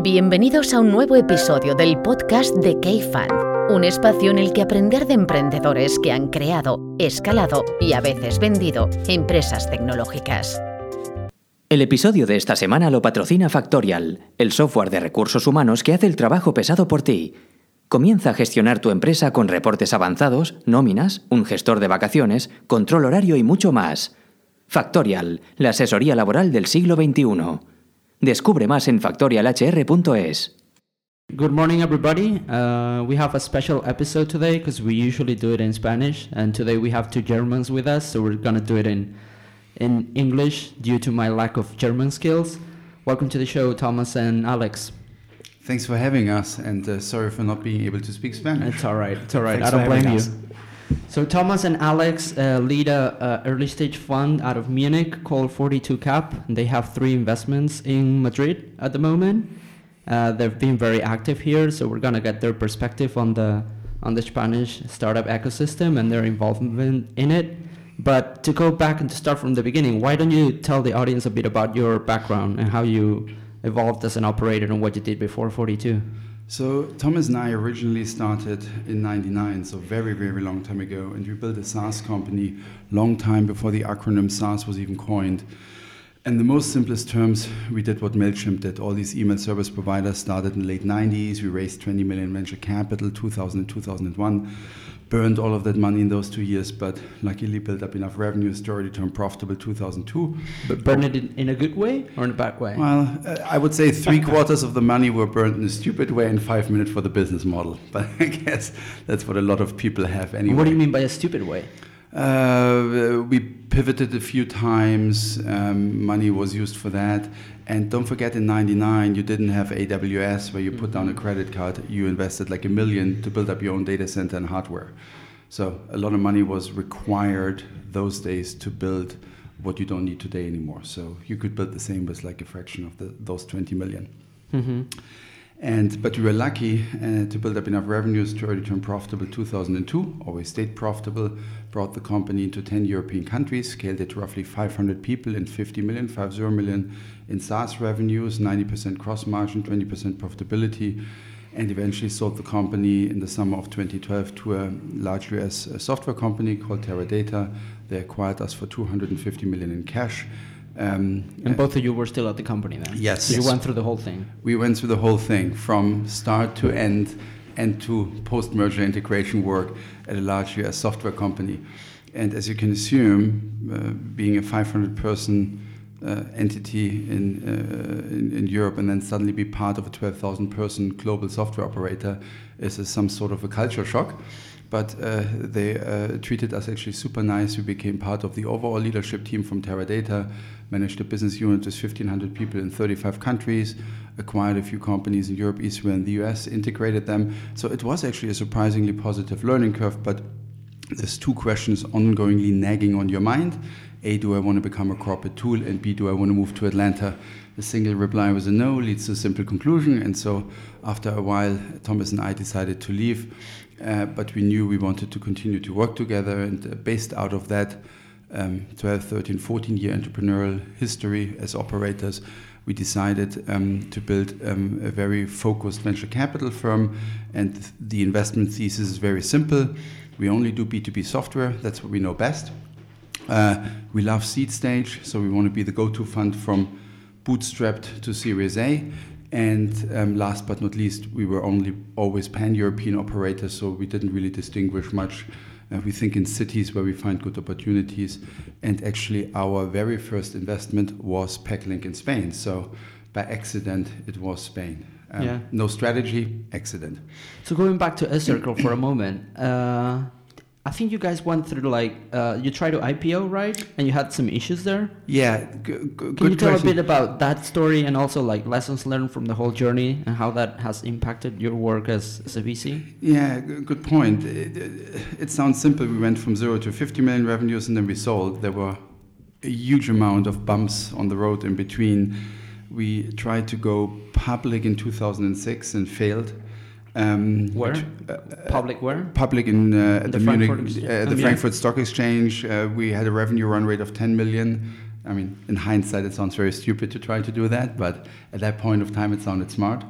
Bienvenidos a un nuevo episodio del podcast de K-Fund, un espacio en el que aprender de emprendedores que han creado, escalado y a veces vendido empresas tecnológicas. El episodio de esta semana lo patrocina Factorial, el software de recursos humanos que hace el trabajo pesado por ti. Comienza a gestionar tu empresa con reportes avanzados, nóminas, un gestor de vacaciones, control horario y mucho más. Factorial, la asesoría laboral del siglo XXI. Descubre más en factorialhr.es. Good morning, everybody. Uh, we have a special episode today because we usually do it in Spanish, and today we have two Germans with us, so we're gonna do it in in English due to my lack of German skills. Welcome to the show, Thomas and Alex. Thanks for having us, and uh, sorry for not being able to speak Spanish. It's all right. It's all right. Thanks I don't for having blame you. So Thomas and Alex uh, lead a, a early stage fund out of Munich called 42 Cap. And they have three investments in Madrid at the moment. Uh, they've been very active here, so we're gonna get their perspective on the on the Spanish startup ecosystem and their involvement in it. But to go back and to start from the beginning, why don't you tell the audience a bit about your background and how you evolved as an operator and what you did before 42? So Thomas and I originally started in '99, so very, very long time ago, and we built a SaaS company long time before the acronym SaaS was even coined. In the most simplest terms, we did what Mailchimp did. All these email service providers started in the late 90s. We raised 20 million venture capital, 2000 and 2001. Burned all of that money in those two years, but luckily built up enough revenues to already turn profitable 2002. But burned it in, in a good way or in a bad way? Well, uh, I would say three quarters of the money were burned in a stupid way and five minutes for the business model. But I guess that's what a lot of people have anyway. What do you mean by a stupid way? Uh, we pivoted a few times. Um, money was used for that. And don't forget, in '99, you didn't have AWS where you put down a credit card. You invested like a million to build up your own data center and hardware. So a lot of money was required those days to build what you don't need today anymore. So you could build the same with like a fraction of the, those 20 million. Mm-hmm. And but we were lucky uh, to build up enough revenues to already turn profitable 2002. Always stayed profitable. Brought the company into 10 European countries. Scaled it to roughly 500 people and 50 million, 50 million in SaaS revenues, 90% gross margin, 20% profitability, and eventually sold the company in the summer of 2012 to a large US uh, software company called Teradata. They acquired us for 250 million in cash. Um, And both of you were still at the company then? Yes. So you went through the whole thing? we went through the whole thing from start to end and to post merger integration work at a large US software company. And as you can assume, uh, being a 500 person uh, entity in, uh, in, in Europe and then suddenly be part of a 12,000 person global software operator is a, some sort of a culture shock. But uh, they uh, treated us actually super nice. We became part of the overall leadership team from Teradata, managed a business unit with 1,500 people in 35 countries, acquired a few companies in Europe, Israel, and the US, integrated them. So it was actually a surprisingly positive learning curve. But there's two questions ongoingly nagging on your mind. A, do I want to become a corporate tool? And B, do I want to move to Atlanta? The single reply was a no, leads to a simple conclusion. And so after a while, Thomas and I decided to leave. Uh, but we knew we wanted to continue to work together. And uh, based out of that um, 12, 13, 14 year entrepreneurial history as operators, we decided um, to build um, a very focused venture capital firm. And the investment thesis is very simple. We only do B2B software, that's what we know best. Uh, we love seed stage, so we want to be the go to fund from bootstrapped to Series A. And um, last but not least, we were only always pan European operators, so we didn't really distinguish much. Uh, we think in cities where we find good opportunities. And actually, our very first investment was Packlink in Spain. So by accident, it was Spain. Um, Yeah. No strategy, accident. So going back to eCircle for a moment, uh, I think you guys went through like, uh, you tried to IPO, right? And you had some issues there? Yeah, g- g- Can you tell question. a bit about that story and also like lessons learned from the whole journey and how that has impacted your work as, as a VC? Yeah, g- good point. It, it, it sounds simple. We went from zero to 50 million revenues and then we sold. There were a huge amount of bumps on the road in between. We tried to go public in 2006 and failed. Um, Where? which- uh, Public where? public in uh, In the, the Munich, uh, uh, the. Frankfurt Stock Exchange. Uh, we had a revenue run rate of 10 million I mean, in hindsight, it sounds very stupid to try to do that, but at that point of time, it sounded smart.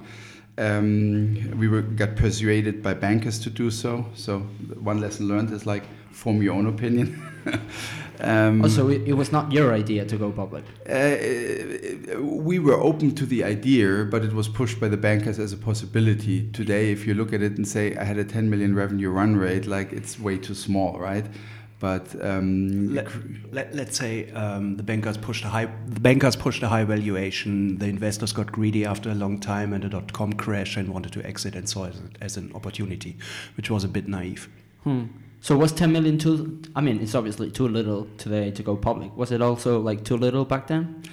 Um, we were, got persuaded by bankers to do so. So one lesson learned is like form your own opinion. um, also, it, it, was not your idea to go public. Uh, we were open to the idea, but it was pushed by the bankers as a possibility. Today, if you look at it and say I had a 10 million revenue run rate, like it's way too small, right? But um, let, let, us say um, the bankers pushed a high the bankers pushed a high valuation. The investors got greedy after a long time, and the dot com crash and wanted to exit and saw it as an opportunity, which was a bit naive. Hmm. So was 10 million too? I mean, it's obviously too little today to go public. Was it also like too little back then?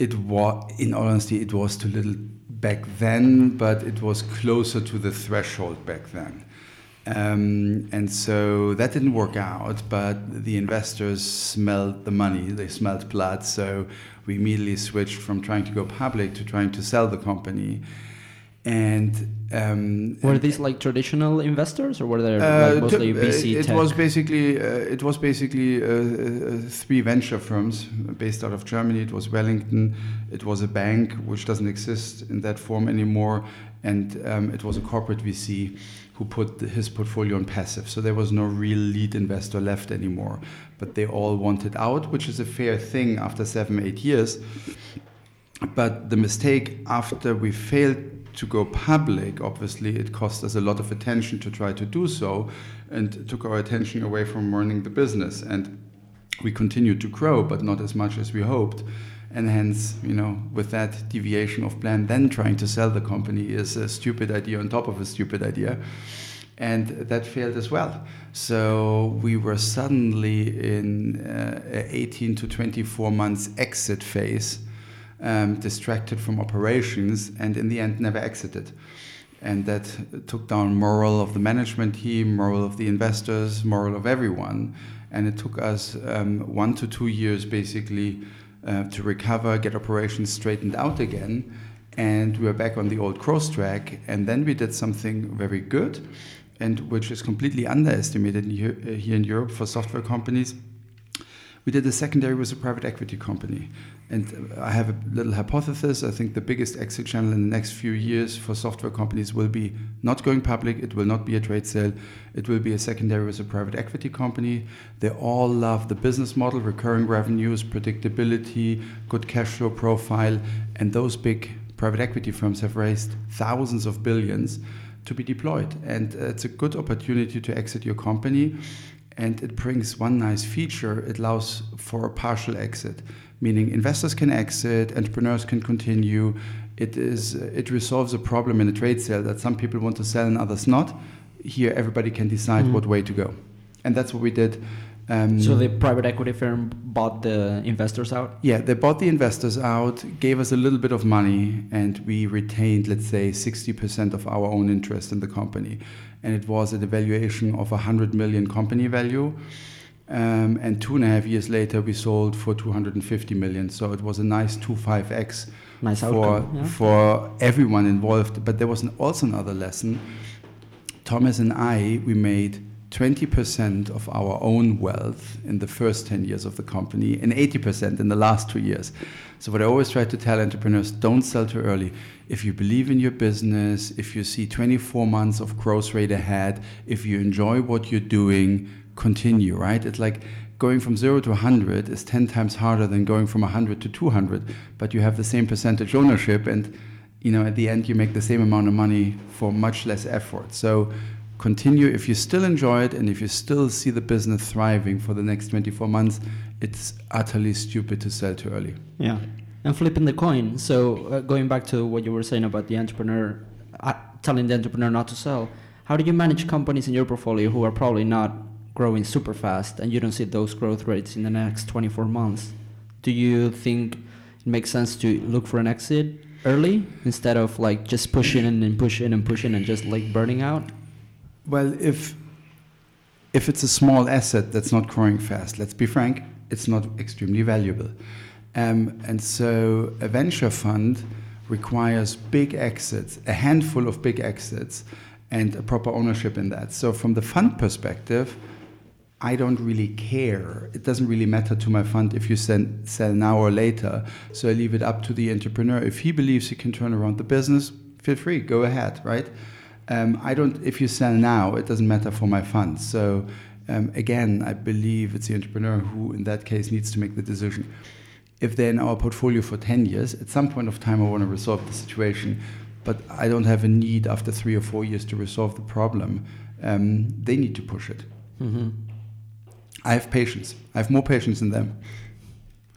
It was, in all honesty, it was too little back then, but it was closer to the threshold back then. Um, and so that didn't work out, but the investors smelled the money, they smelled blood. So we immediately switched from trying to go public to trying to sell the company. And um, were these like traditional investors, or were there uh, like mostly VC? Uh, it tech? was basically uh, it was basically uh, uh, three venture firms based out of Germany. It was Wellington, it was a bank which doesn't exist in that form anymore, and um, it was a corporate VC who put his portfolio on passive. So there was no real lead investor left anymore. But they all wanted out, which is a fair thing after seven, eight years. But the mistake after we failed to go public, obviously, it cost us a lot of attention to try to do so and took our attention away from running the business. And we continued to grow, but not as much as we hoped and hence, you know, with that deviation of plan, then trying to sell the company is a stupid idea on top of a stupid idea. And that failed as well. So we were suddenly in uh, 18 to 24 months exit phase, um, distracted from operations, and in the end, never exited. And that took down morale of the management team, morale of the investors, morale of everyone. And it took us um, one to two years basically uh, to recover, get operations straightened out again. And we were back on the old cross track. And then we did something very good, and which is completely underestimated here, uh, here in Europe for software companies. We did a secondary with a private equity company. And I have a little hypothesis. I think the biggest exit channel in the next few years for software companies will be not going public. It will not be a trade sale. It will be a secondary with a private equity company. They all love the business model, recurring revenues, predictability, good cash flow profile. And those big private equity firms have raised thousands of billions to be deployed. And uh, it's a good opportunity to exit your company. And it brings one nice feature it allows for a partial exit meaning investors can exit, entrepreneurs can continue. It is it resolves a problem in a trade sale that some people want to sell and others not. Here, everybody can decide mm. what way to go, and that's what we did. Um, so the private equity firm bought the investors out. Yeah, they bought the investors out, gave us a little bit of money, and we retained, let's say, sixty percent of our own interest in the company, and it was at a valuation of a hundred million company value. Um, and two and a half years later, we sold for 250 million. So it was a nice 2.5x nice for, yeah. for everyone involved. But there was an, also another lesson. Thomas and I, we made 20% of our own wealth in the first 10 years of the company and 80% in the last two years. So, what I always try to tell entrepreneurs don't sell too early. If you believe in your business, if you see 24 months of growth rate ahead, if you enjoy what you're doing, continue, right? It's like going from zero to 100 is 10 times harder than going from 100 to 200, but you have the same percentage ownership, and you know, at the end, you make the same amount of money for much less effort. So continue if you still enjoy it and if you still see the business thriving for the next 24 months it's utterly stupid to sell too early yeah and flipping the coin so uh, going back to what you were saying about the entrepreneur uh, telling the entrepreneur not to sell how do you manage companies in your portfolio who are probably not growing super fast and you don't see those growth rates in the next 24 months, do you think it makes sense to look for an exit early instead of like just pushing and pushing and pushing and just like burning out? Well, if if it's a small asset that's not growing fast, let's be frank, it's not extremely valuable. Um, and so a venture fund requires big exits, a handful of big exits, and a proper ownership in that. So from the fund perspective, I don't really care. It doesn't really matter to my fund if you send, sell now or later. So I leave it up to the entrepreneur. If he believes he can turn around the business, feel free, go ahead, right? Um, I don't. If you sell now, it doesn't matter for my fund. So um, again, I believe it's the entrepreneur who, in that case, needs to make the decision. If they're in our portfolio for 10 years, at some point of time, I want to resolve the situation, but I don't have a need after three or four years to resolve the problem. Um, they need to push it. Mm-hmm. I have patience. I have more patience than them.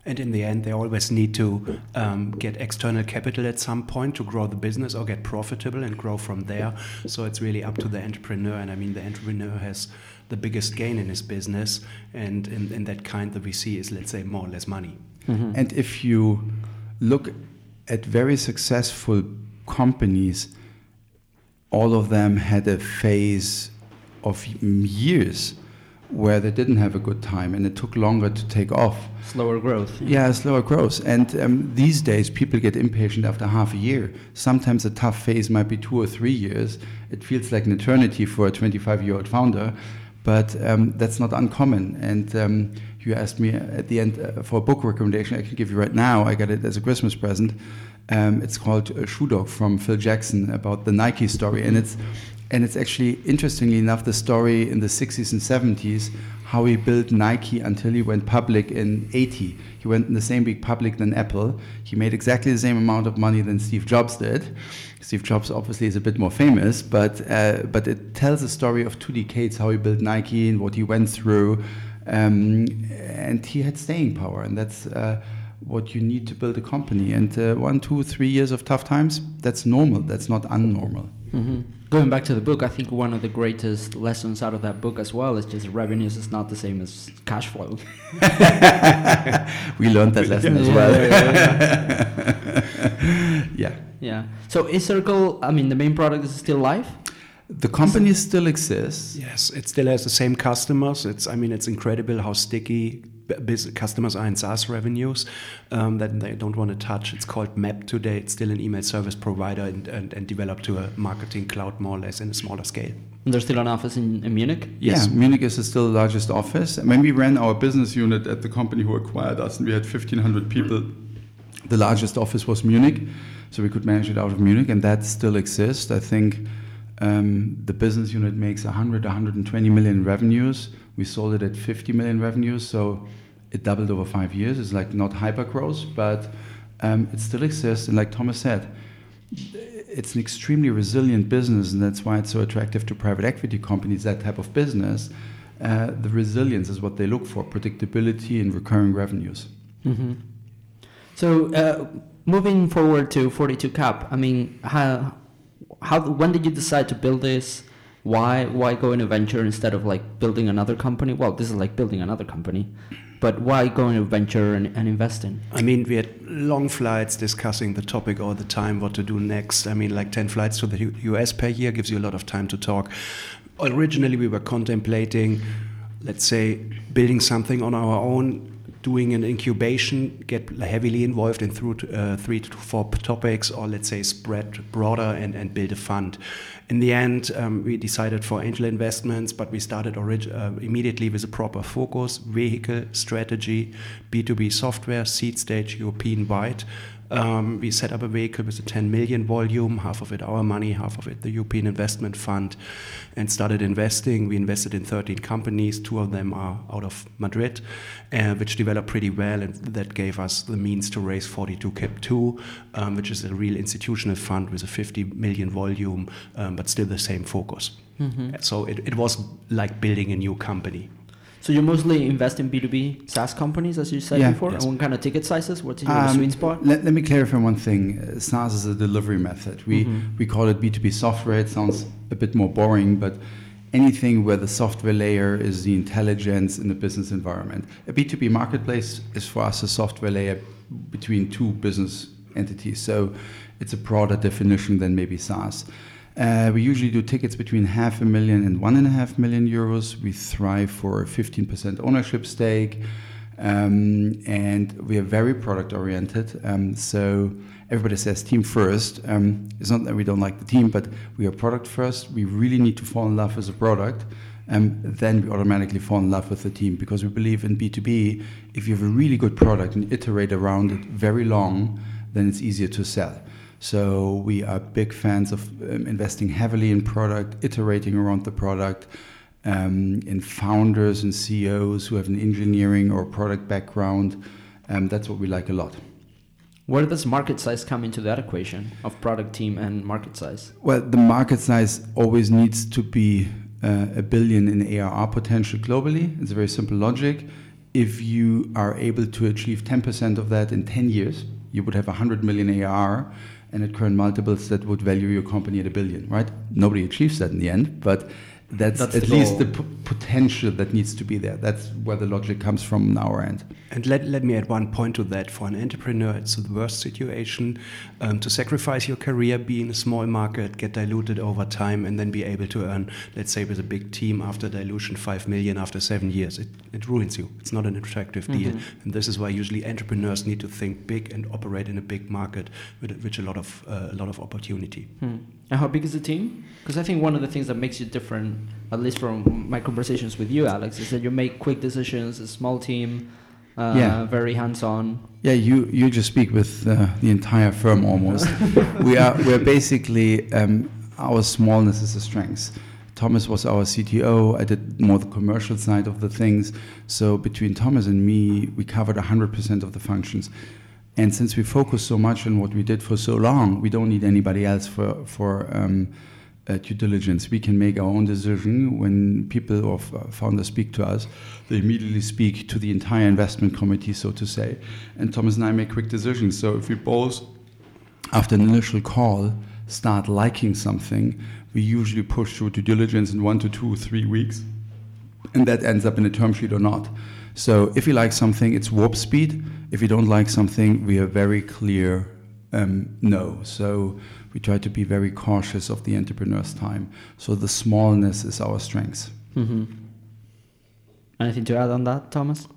And in the end, they always need to um, get external capital at some point to grow the business or get profitable and grow from there. So it's really up to the entrepreneur. And I mean, the entrepreneur has the biggest gain in his business. And in, in that kind that we see is, let's say, more or less money. Mm-hmm. And if you look at very successful companies, all of them had a phase of years where they didn't have a good time and it took longer to take off. Slower growth. Yeah, yeah slower growth. And um, these days, people get impatient after half a year. Sometimes a tough phase might be two or three years. It feels like an eternity for a 25 year old founder, but um, that's not uncommon. And um, you asked me at the end uh, for a book recommendation. I can give you right now. I got it as a Christmas present. Um, it's called Shoe Dog from Phil Jackson about the Nike story, and it's and it's actually, interestingly enough, the story in the 60s and 70s, how he built Nike until he went public in 80. He went in the same week public than Apple. He made exactly the same amount of money than Steve Jobs did. Steve Jobs obviously is a bit more famous, but, uh, but it tells a story of two decades, how he built Nike and what he went through. Um, and he had staying power, and that's uh, what you need to build a company. And uh, one, two, three years of tough times, that's normal, that's not unnormal. Mm-hmm. Going back to the book, I think one of the greatest lessons out of that book as well is just revenues is not the same as cash flow. we learned that lesson as well. yeah. Yeah. So is Circle, I mean, the main product is still live? The company still exists. Yes, it still has the same customers. It's, I mean, it's incredible how sticky customers are in SaaS revenues um, that they don't want to touch. It's called Mapp today. It's still an email service provider and, and, and developed to a marketing cloud more or less in a smaller scale. And there's still an office in, in Munich? Yes. Yeah, Munich is still the largest office. When we ran our business unit at the company who acquired us, and we had 1,500 people, the largest office was Munich. So we could manage it out of Munich, and that still exists. I think um, the business unit makes 100, 120 million revenues. We sold it at 50 million revenues. So it doubled over five years. It's like not hyper growth, but um, it still exists. And like Thomas said, it's an extremely resilient business, and that's why it's so attractive to private equity companies. That type of business, uh, the resilience is what they look for: predictability and recurring revenues. Mm-hmm. So, uh, moving forward to 42 Cap, I mean, how, how, when did you decide to build this? Why, why go in a venture instead of like building another company? Well, this is like building another company but why go into venture and, and invest in? I mean, we had long flights discussing the topic all the time, what to do next. I mean, like 10 flights to the US per year gives you a lot of time to talk. Originally, we were contemplating, let's say, building something on our own, doing an incubation, get heavily involved in through uh, three to four topics, or let's say spread broader and, and build a fund. In the end, um, we decided for angel investments, but we started uh, immediately with a proper focus, vehicle, strategy, B2B software, seed stage, European wide. Um, we set up a vehicle with a 10 million volume, half of it our money, half of it the European Investment Fund, and started investing. We invested in 13 companies, two of them are out of Madrid, uh, which developed pretty well, and that gave us the means to raise 42 Cap 2, um, which is a real institutional fund with a 50 million volume, um, but still the same focus. Mm-hmm. So it, it was like building a new company. So you mostly invest in B2B SaaS companies, as you said yeah, before? Yes. And what kind of ticket sizes? What's your um, sweet spot? Let, let, me clarify one thing. Uh, SaaS is a delivery method. We, mm-hmm. we call it B2B software. It sounds a bit more boring, but anything where the software layer is the intelligence in the business environment. A B2B marketplace is for us a software layer between two business entities. So it's a broader definition than maybe SaaS. Uh, we usually do tickets between half a million and one and a half million euros. We thrive for a 15% ownership stake. Um, and we are very product oriented. Um, so everybody says team first. Um, it's not that we don't like the team, but we are product first. We really need to fall in love with the product. um, then we automatically fall in love with the team because we believe in B2B. If you have a really good product and iterate around it very long, then it's easier to sell. So we are big fans of um, investing heavily in product, iterating around the product, um, in founders and CEOs who have an engineering or product background. Um, that's what we like a lot. Where does market size come into that equation of product team and market size? Well, the market size always needs to be uh, a billion in ARR potential globally. It's a very simple logic. If you are able to achieve 10% of that in 10 years, you would have 100 million ARR, and at current multiples, that would value your company at a billion, right? Nobody achieves that in the end, but that's, That's at the least the p- potential that needs to be there. That's where the logic comes from on our end. And let, let me add one point to that. For an entrepreneur, it's the worst situation um, to sacrifice your career, be in a small market, get diluted over time, and then be able to earn, let's say, with a big team after dilution, 5 million after seven years. It, it ruins you. It's not an attractive deal. And this is why usually entrepreneurs need to think big and operate in a big market with, with a, lot of, uh, a lot of opportunity. Hmm. And how big is the team? Because I think one of the things that makes you different, at least from my conversations with you, Alex, is that you make quick decisions, a small team, uh, Yeah. very hands-on. Yeah, you, you just speak with uh, the entire firm almost. we are we're basically um, our smallness is a strength. Thomas was our CTO. I did more the commercial side of the things. So between Thomas and me, we covered 100% of the functions. And since we focus so much on what we did for so long, we don't need anybody else for for um, uh, due diligence. We can make our own decision. When people or founders speak to us, they immediately speak to the entire investment committee, so to say. And Thomas and I make quick decisions. So if we both, after an initial call, start liking something, we usually push through due diligence in one to two, three weeks, and that ends up in a term sheet or not. So if you like something, it's warp speed. If you don't like something, we are very clear um, no. So we try to be very cautious of the entrepreneur's time. So the smallness is our strength. hmm Anything to add on that, Thomas?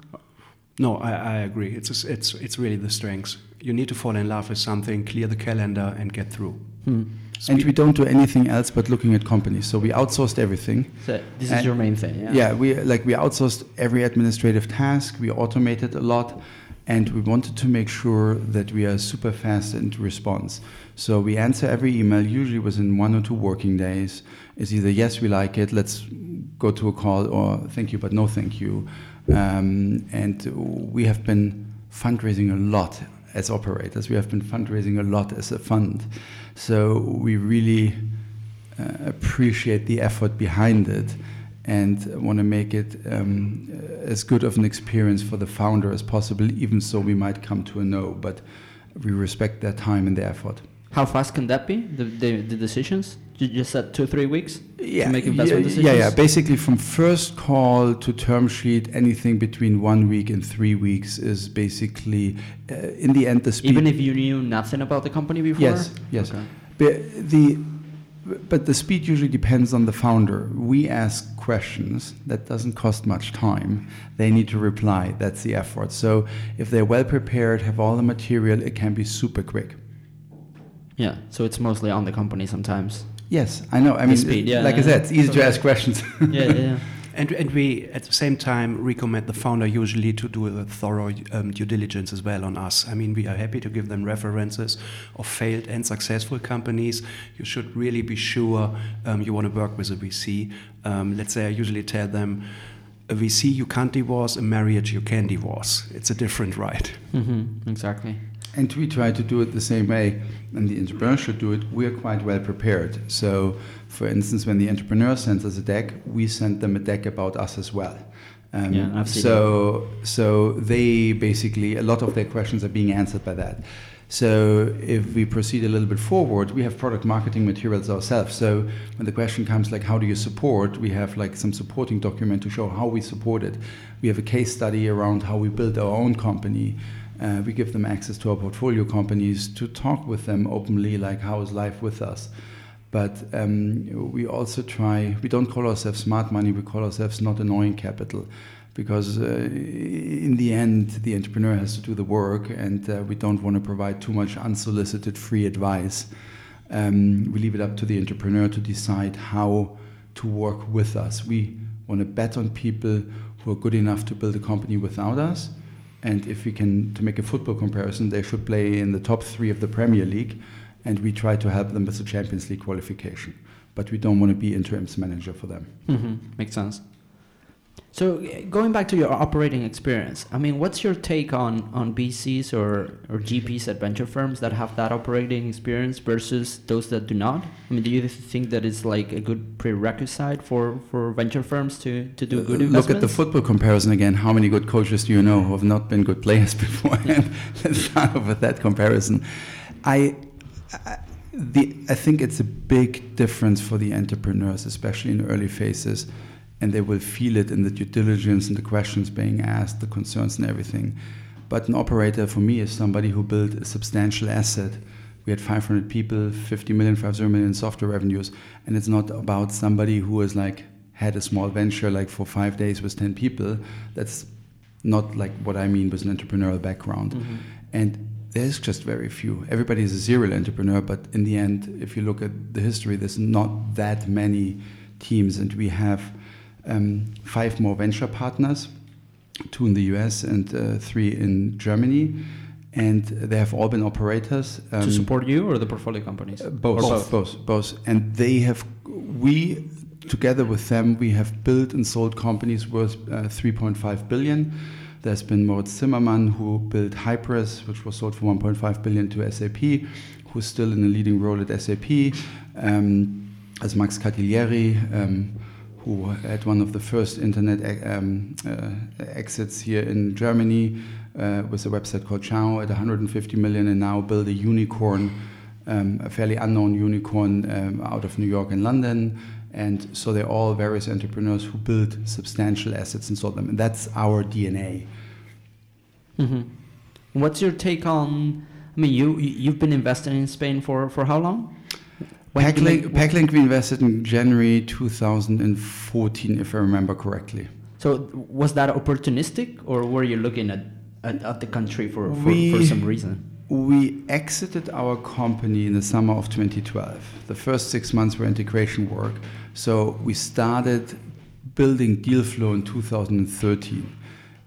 No, I, I agree. It's, it's, it's really the strengths. You need to fall in love with something, clear the calendar, and get through. Hmm. And we don't do anything else but looking at companies. So we outsourced everything. So this is your main thing, yeah? Yeah, we like we outsourced every administrative task. We automated a lot, and we wanted to make sure that we are super fast in response. So we answer every email usually within one or two working days. It's either yes, we like it, let's go to a call, or thank you, but no thank you. Um, and we have been fundraising a lot as operators. We have been fundraising a lot as a fund. So we really uh, appreciate the effort behind it and want to make it um, as good of an experience for the founder as possible, even so we might come to a no, but we respect their time and their effort. How fast can that be, the, the, the decisions? You just said two, three weeks Yeah, to make investment yeah, decisions? yeah, yeah. Basically, from first call to term sheet, anything between one week and three weeks is basically, uh, in the end, the speed. Even if you knew nothing about the company before? Yes, yes. Okay. But the but the speed usually depends on the founder. We ask questions that doesn't cost much time. They need to reply. That's the effort. So if they're well prepared, have all the material, it can be super quick. Yeah, so it's mostly on the company sometimes. Yes, I know. I mean, speed, yeah, like I said, it's easy to ask questions. yeah, yeah, yeah. And, and we, at the same time, recommend the founder usually to do a thorough um, due diligence as well on us. I mean, we are happy to give them references of failed and successful companies. You should really be sure um, you want to work with a VC. Um, let's say I usually tell them, a VC you can't divorce, a marriage you can divorce. It's a different right. Mm-hmm, exactly. And we try to do it the same way, and the entrepreneur should do it. We are quite well prepared. So, for instance, when the entrepreneur sends us a deck, we send them a deck about us as well. Um, Yeah, I've so, so they basically a lot of their questions are being answered by that. So, if we proceed a little bit forward, we have product marketing materials ourselves. So, when the question comes like, "How do you support?" we have like some supporting document to show how we support it. We have a case study around how we built our own company. Uh, we give them access to our portfolio companies to talk with them openly, like how is life with us. But um, we also try. We don't call ourselves smart money. We call ourselves not annoying capital, because uh, in the end, the entrepreneur has to do the work, and uh, we don't want to provide too much unsolicited free advice. Um, we leave it up to the entrepreneur to decide how to work with us. We want to bet on people who are good enough to build a company without us. And if we can, to make a football comparison, they should play in the top three of the Premier League, and we try to help them with the Champions League qualification. But we don't want to be interims manager for them. Mm-hmm. Makes sense. So uh, going back to your operating experience, I mean, what's your take on on VCs or or GPs at venture firms that have that operating experience versus those that do not? I mean, do you think that it's like a good prerequisite for for venture firms to to do good investments? Look at the football comparison again. How many good coaches do you know who have not been good players beforehand? Let's start off with that comparison. I, I, the, I think it's a big difference for the entrepreneurs, especially in early phases and they will feel it in the due diligence and the questions being asked, the concerns and everything. But an operator for me is somebody who built a substantial asset. We had 500 people, 50 million, 50 million software revenues, and it's not about somebody who has like had a small venture like for five days with 10 people. That's not like what I mean with an entrepreneurial background. Mm-hmm. And there's just very few. Everybody is a serial entrepreneur, but in the end, if you look at the history, there's not that many teams, and we have um, five more venture partners, two in the US and uh, three in Germany. And they have all been operators. Um, to support you or the portfolio companies? Uh, both, both, both, both. And they have, we, together with them, we have built and sold companies worth uh, 3.5 billion. There's been Moritz Zimmermann, who built Hybris, which was sold for 1.5 billion to SAP, who's still in a leading role at SAP. Um, as Max Cartellieri, um, who had one of the first internet um, uh, exits here in Germany uh, with a website called Ciao at 150 million and now build a unicorn, um, a fairly unknown unicorn um, out of New York and London. And so they're all various entrepreneurs who build substantial assets and sold them. And that's our DNA. Mm-hmm. What's your take on? I mean, you you've been investing in Spain for, for how long? Packlink, Packlink we invested in January 2014, if I remember correctly. So was that opportunistic, or were you looking at, at, at the country for, for, we, for some reason? We exited our company in the summer of 2012. The first six months were integration work. So we started building deal flow in 2013.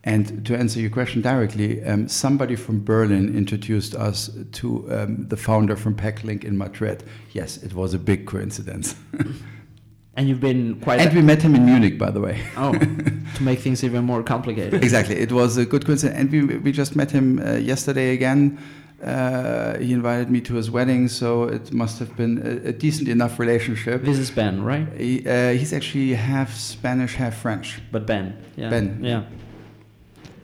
And to answer your question directly, um, somebody from Berlin introduced us to um, the founder from Packlink in Madrid. Yes, it was a big coincidence. and you've been quite. And we met him in Munich, by the way. Oh, to make things even more complicated. exactly, it was a good coincidence, and we we just met him uh, yesterday again. Uh, he invited me to his wedding, so it must have been a, a decent enough relationship. This is Ben, right? He, uh, he's actually half Spanish, half French. But Ben, yeah. Ben, yeah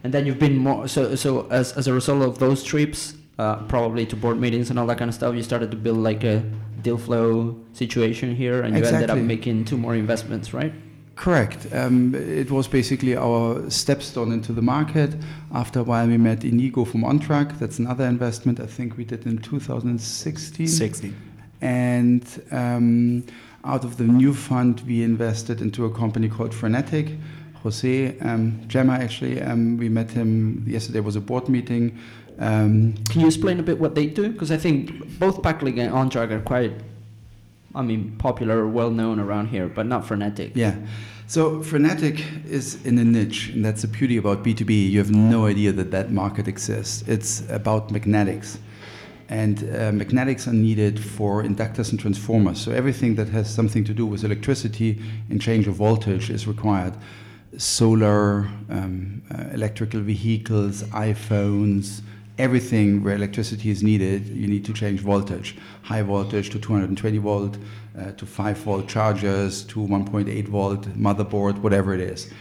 and then you've been more so so as as a result of those trips uh, probably to board meetings and all that kind of stuff you started to build like a deal flow situation here and you exactly. ended up making two more investments right Correct. Um, it was basically our stepstone into the market. After a while, we met Inigo from Ontruck. That's another investment I think we did in 2016. 16. And um, out of the new fund, we invested into a company called Frenetic, Jose um, Gemma, actually, um, we met him yesterday. Was a board meeting. Um, Can you explain a bit what they do? Because I think both Packlink and Ontruck are quite, I mean, popular, well known around here, but not Frenetic. Yeah. So Frenetic is in a niche, and that's the beauty about B2B. You have no idea that that market exists. It's about magnetics. And uh, magnetics are needed for inductors and transformers. So everything that has something to do with electricity and change of voltage is required solar, um, uh, electrical vehicles, iPhones, everything where electricity is needed, you need to change voltage. High voltage to 220 volt, uh, to 5 volt chargers, to 1.8 volt motherboard, whatever it is.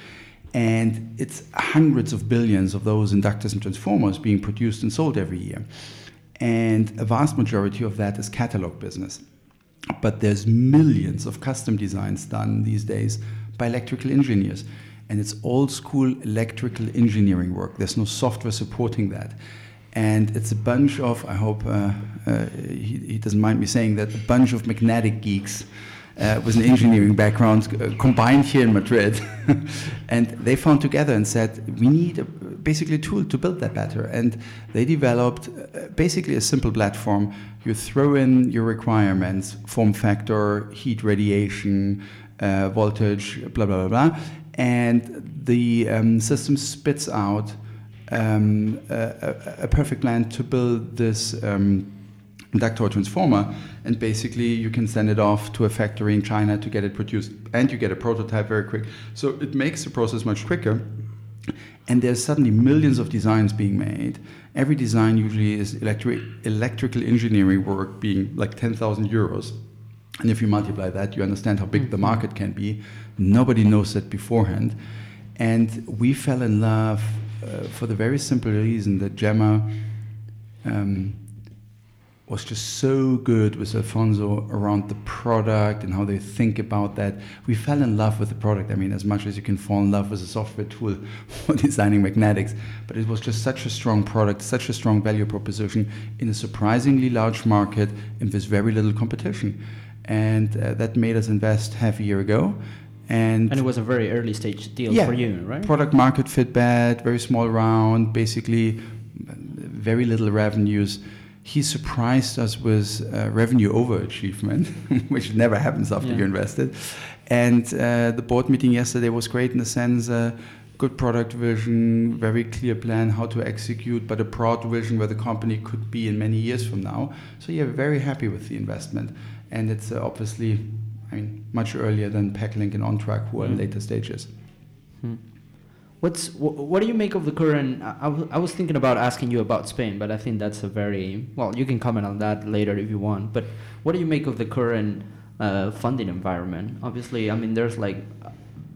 And it's hundreds of billions of those inductors and transformers being produced and sold every year. And a vast majority of that is catalog business. But there's millions of custom designs done these days by electrical engineers and it's old school electrical engineering work. There's no software supporting that. And it's a bunch of, I hope uh, uh, he, he, doesn't mind me saying that, a bunch of magnetic geeks uh, with an engineering background uh, combined here in Madrid. and they found together and said, we need a, basically a tool to build that better. And they developed uh, basically a simple platform. You throw in your requirements, form factor, heat radiation, uh, voltage, blah, blah, blah, blah and the um, system spits out um, a, a, perfect plan to build this um, inductor transformer, and basically you can send it off to a factory in China to get it produced, and you get a prototype very quick. So it makes the process much quicker. And there's suddenly millions of designs being made. Every design usually is electric, electrical engineering work being like 10,000 euros. And if you multiply that, you understand how big the mm-hmm. market can be. Nobody knows that beforehand. And we fell in love uh, for the very simple reason that Gemma um, was just so good with Alfonso around the product and how they think about that. We fell in love with the product. I mean, as much as you can fall in love with a software tool for designing magnetics, but it was just such a strong product, such a strong value proposition in a surprisingly large market and with very little competition. And uh, that made us invest half a year ago. And, and it was a very early stage deal yeah, for you, right? Product market fit bad, very small round, basically very little revenues. He surprised us with uh, revenue overachievement, which never happens after yeah. you invested. And uh, the board meeting yesterday was great in the sense uh, good product vision, very clear plan how to execute, but a broad vision where the company could be in many years from now. So, yeah, very happy with the investment. And it's uh, obviously I mean, much earlier than Packlink and Ontruck, who are mm. in later stages. Mm. What's what do you make of the current? I, I was thinking about asking you about Spain, but I think that's a very well. You can comment on that later if you want. But what do you make of the current uh, funding environment? Obviously, I mean, there's like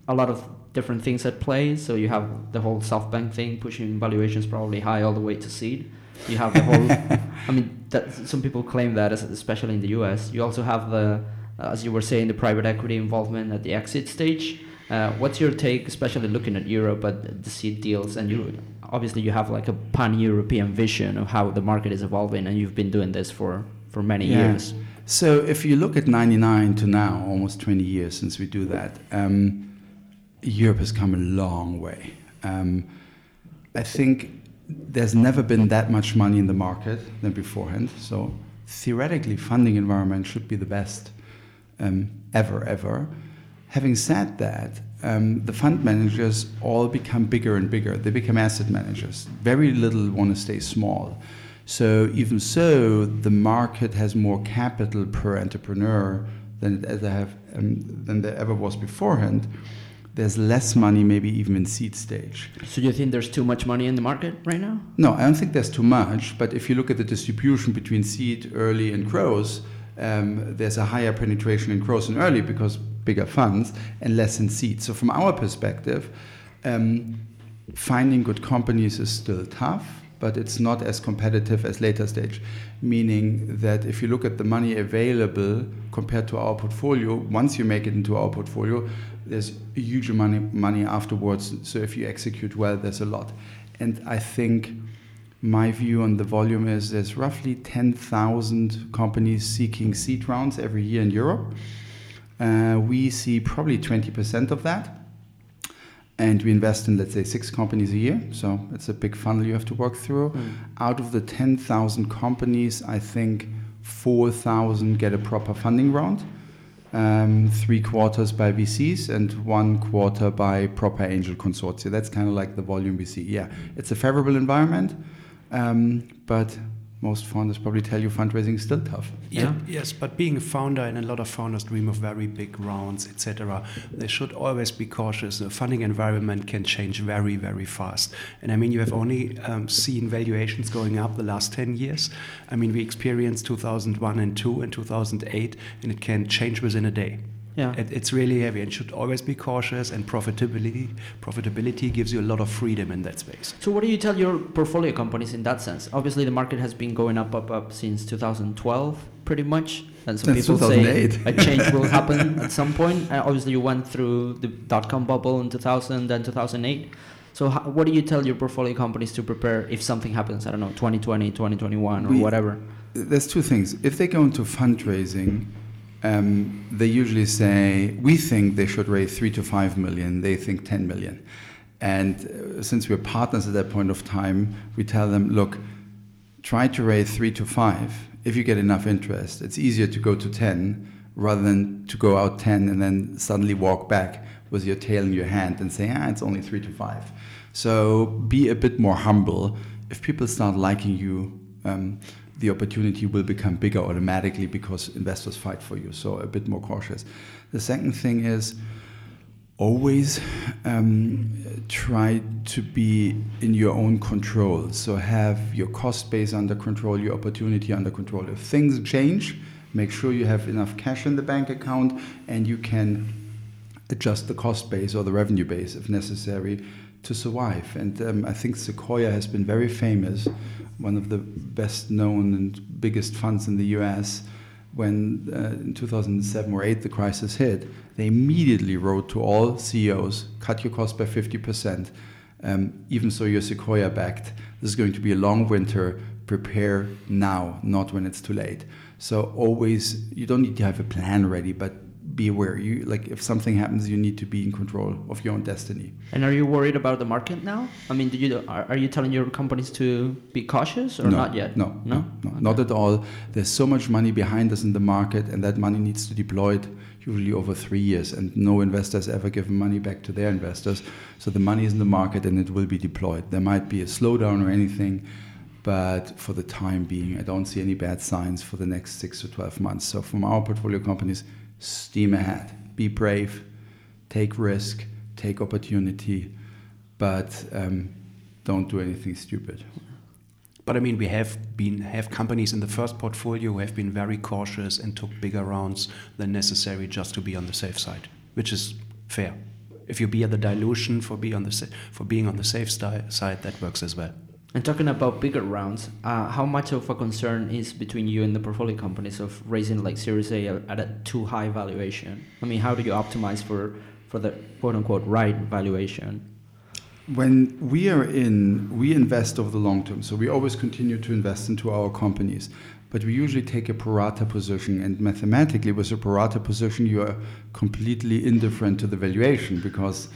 a lot of different things at play. So you have the whole SoftBank thing pushing valuations probably high all the way to seed. You have the whole. I mean, that, some people claim that, especially in the U.S. You also have the uh, as you were saying, the private equity involvement at the exit stage. Uh, what's your take, especially looking at Europe at the seed deals? And you obviously you have like a pan-European vision of how the market is evolving, and you've been doing this for for many yeah. years. So if you look at '99 to now, almost 20 years since we do that, um, Europe has come a long way. Um, I think there's never been that much money in the market than beforehand. So theoretically, funding environment should be the best um, ever, ever. Having said that, um, the fund managers all become bigger and bigger. They become asset managers. Very little want to stay small. So even so, the market has more capital per entrepreneur than ever have um, than there ever was beforehand. There's less money, maybe even in seed stage. So you think there's too much money in the market right now? No, I don't think there's too much. But if you look at the distribution between seed, early, and growth, um, there's a higher penetration in growth and early because bigger funds and less in seed. So from our perspective, um, finding good companies is still tough, but it's not as competitive as later stage. Meaning that if you look at the money available compared to our portfolio, once you make it into our portfolio, there's a huge money money afterwards. So if you execute well, there's a lot. And I think my view on the volume is there's roughly 10,000 companies seeking seed rounds every year in Europe. Uh, we see probably 20% of that. And we invest in, let's say, six companies a year. So it's a big funnel you have to work through. Mm. Out of the 10,000 companies, I think 4,000 get a proper funding round. Um, three quarters by VCs and one quarter by proper angel consortia. That's kind of like the volume we see. Yeah, it's a favorable environment. Um, but most founders probably tell you fundraising is still tough. Yeah. Yes, but being a founder and a lot of founders dream of very big rounds, etc. They should always be cautious. The funding environment can change very, very fast. And I mean, you have only um, seen valuations going up the last 10 years. I mean, we experienced 2001 and 2 and 2008, and it can change within a day. Yeah. It, it's really heavy and should always be cautious and profitability profitability gives you a lot of freedom in that space. So what do you tell your portfolio companies in that sense? Obviously the market has been going up up up since 2012 pretty much and some That's people say a change will happen at some point. Uh, obviously you went through the dot com bubble in 2000 and 2008. So how, what do you tell your portfolio companies to prepare if something happens, I don't know, 2020, 2021 or we, whatever? There's two things. If they go into fundraising um, they usually say, we think they should raise three to five million, they think 10 million. And uh, since we're partners at that point of time, we tell them, look, try to raise three to five. If you get enough interest, it's easier to go to 10 rather than to go out 10 and then suddenly walk back with your tail in your hand and say, ah, it's only three to five. So be a bit more humble. If people start liking you, um, the opportunity will become bigger automatically because investors fight for you. So a bit more cautious. The second thing is always um, try to be in your own control. So have your cost base under control, your opportunity under control. If things change, make sure you have enough cash in the bank account and you can adjust the cost base or the revenue base if necessary to survive. And um, I think Sequoia has been very famous, one of the best known and biggest funds in the US. When uh, in 2007 or 8 the crisis hit, they immediately wrote to all CEOs cut your cost by 50%. Um, even so, you're Sequoia backed. This is going to be a long winter. Prepare now, not when it's too late. So, always, you don't need to have a plan ready, but be aware. You like if something happens, you need to be in control of your own destiny. And are you worried about the market now? I mean, do you are, are you telling your companies to be cautious or no, not yet? No, no, no, okay. not at all. There's so much money behind us in the market, and that money needs to be deployed usually over three years. And no investor has ever given money back to their investors. So the money is in the market, and it will be deployed. There might be a slowdown or anything. But for the time being, I don't see any bad signs for the next six to 12 months. So, from our portfolio companies, steam ahead. Be brave, take risk, take opportunity, but um, don't do anything stupid. But I mean, we have been have companies in the first portfolio who have been very cautious and took bigger rounds than necessary just to be on the safe side, which is fair. If you bear the dilution for be on the for being on the safe side, that works as well. And talking about bigger rounds, uh, how much of a concern is between you and the portfolio companies of raising like Series A at a too high valuation? I mean, how do you optimize for for the quote unquote right valuation? When we are in, we invest over the long term. So we always continue to invest into our companies, but we usually take a pro rata position. And mathematically, with a pro rata position, you are completely indifferent to the valuation because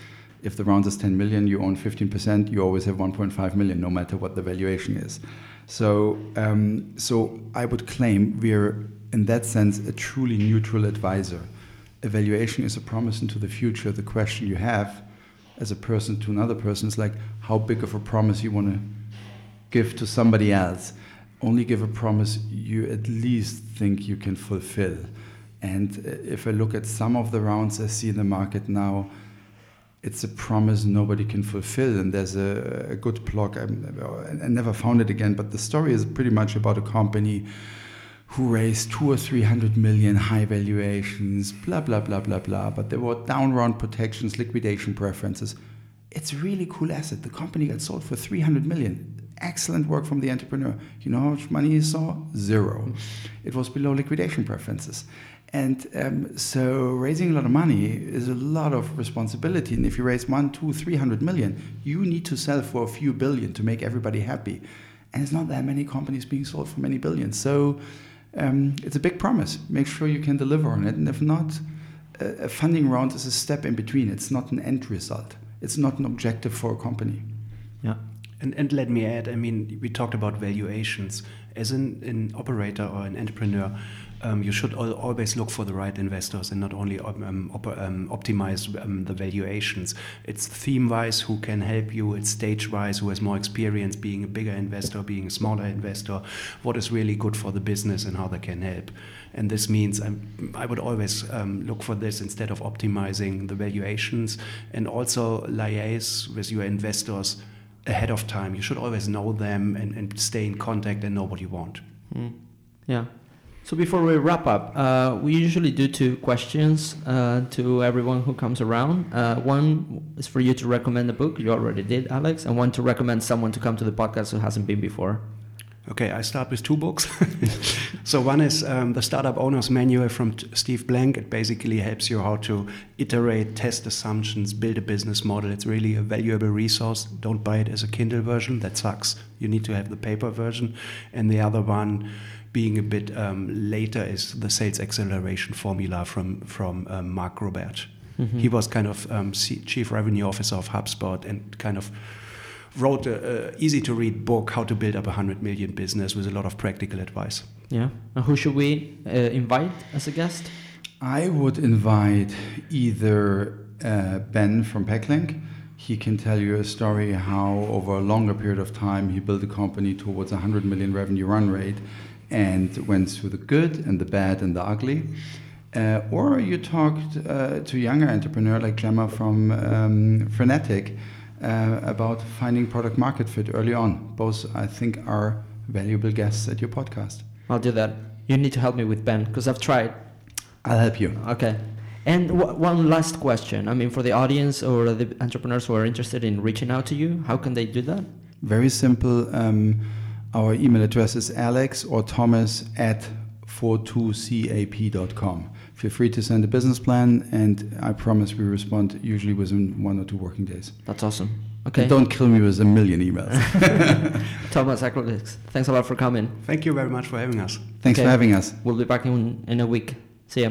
if the round is 10 million, you own 15%, you always have 1.5 million, no matter what the valuation is. So, um, so I would claim we're, in that sense, a truly neutral advisor. Evaluation is a promise into the future. The question you have as a person to another person is like, how big of a promise you want to give to somebody else. Only give a promise you at least think you can fulfill. And uh, if I look at some of the rounds I see in the market now, it's a promise nobody can fulfill. And there's a, a good blog, I, I never found it again, but the story is pretty much about a company who raised two or three hundred million high valuations, blah, blah, blah, blah, blah. But there were down round protections, liquidation preferences. It's a really cool asset. The company got sold for 300 million. Excellent work from the entrepreneur. You know how much money he saw? Zero. Mm. It was below liquidation preferences. And um, so raising a lot of money is a lot of responsibility. And if you raise one, two, three hundred million, you need to sell for a few billion to make everybody happy. And it's not that many companies being sold for many billions. So um, it's a big promise. Make sure you can deliver on it. And if not, a, a funding round is a step in between. It's not an end result. It's not an objective for a company. Yeah. And, and let me add, I mean, we talked about valuations. As an, an operator or an entrepreneur, um, you should al always look for the right investors and not only um, op um, optimize um, the valuations. It's theme-wise who can help you. It's stage-wise who has more experience being a bigger investor, being a smaller investor. What is really good for the business and how they can help. And this means I'm, i would always um, look for this instead of optimizing the valuations and also liaise with your investors ahead of time. You should always know them and, and stay in contact and know what you want. Mm. Yeah. So before we wrap up, uh, we usually do two questions uh, to everyone who comes around. Uh, one is for you to recommend a book. You already did, Alex, and one to recommend someone to come to the podcast who hasn't been before. Okay, I start with two books. so one is um, the Startup Owner's Manual from Steve Blank. It basically helps you how to iterate, test assumptions, build a business model. It's really a valuable resource. Don't buy it as a Kindle version. That sucks. You need to have the paper version. And the other one being a bit um, later is the sales acceleration formula from from um, Mark Roberge. Mm-hmm. He was kind of um, chief revenue officer of HubSpot and kind of wrote a, a easy to read book how to build up a hundred million business with a lot of practical advice. Yeah, and who should we uh, invite as a guest? I would invite either uh, Ben from Packlink. He can tell you a story how, over a longer period of time, he built a company towards a 100 million revenue run rate and went through the good and the bad and the ugly. Uh, or you talked uh, to a younger entrepreneur like Clemmer from um, Frenetic uh, about finding product market fit early on. Both, I think, are valuable guests at your podcast. I'll do that. You need to help me with Ben because I've tried. I'll help you. Okay. And w- one last question. I mean, for the audience or the entrepreneurs who are interested in reaching out to you, how can they do that? Very simple. Um, our email address is alex or thomas at 42cap.com. Feel free to send a business plan, and I promise we respond usually within one or two working days. That's awesome. Okay. And don't kill me with a million emails. Thomas Acrolix, thanks a lot for coming. Thank you very much for having us. Thanks Okay. for having us. We'll be back in, in a week. See ya.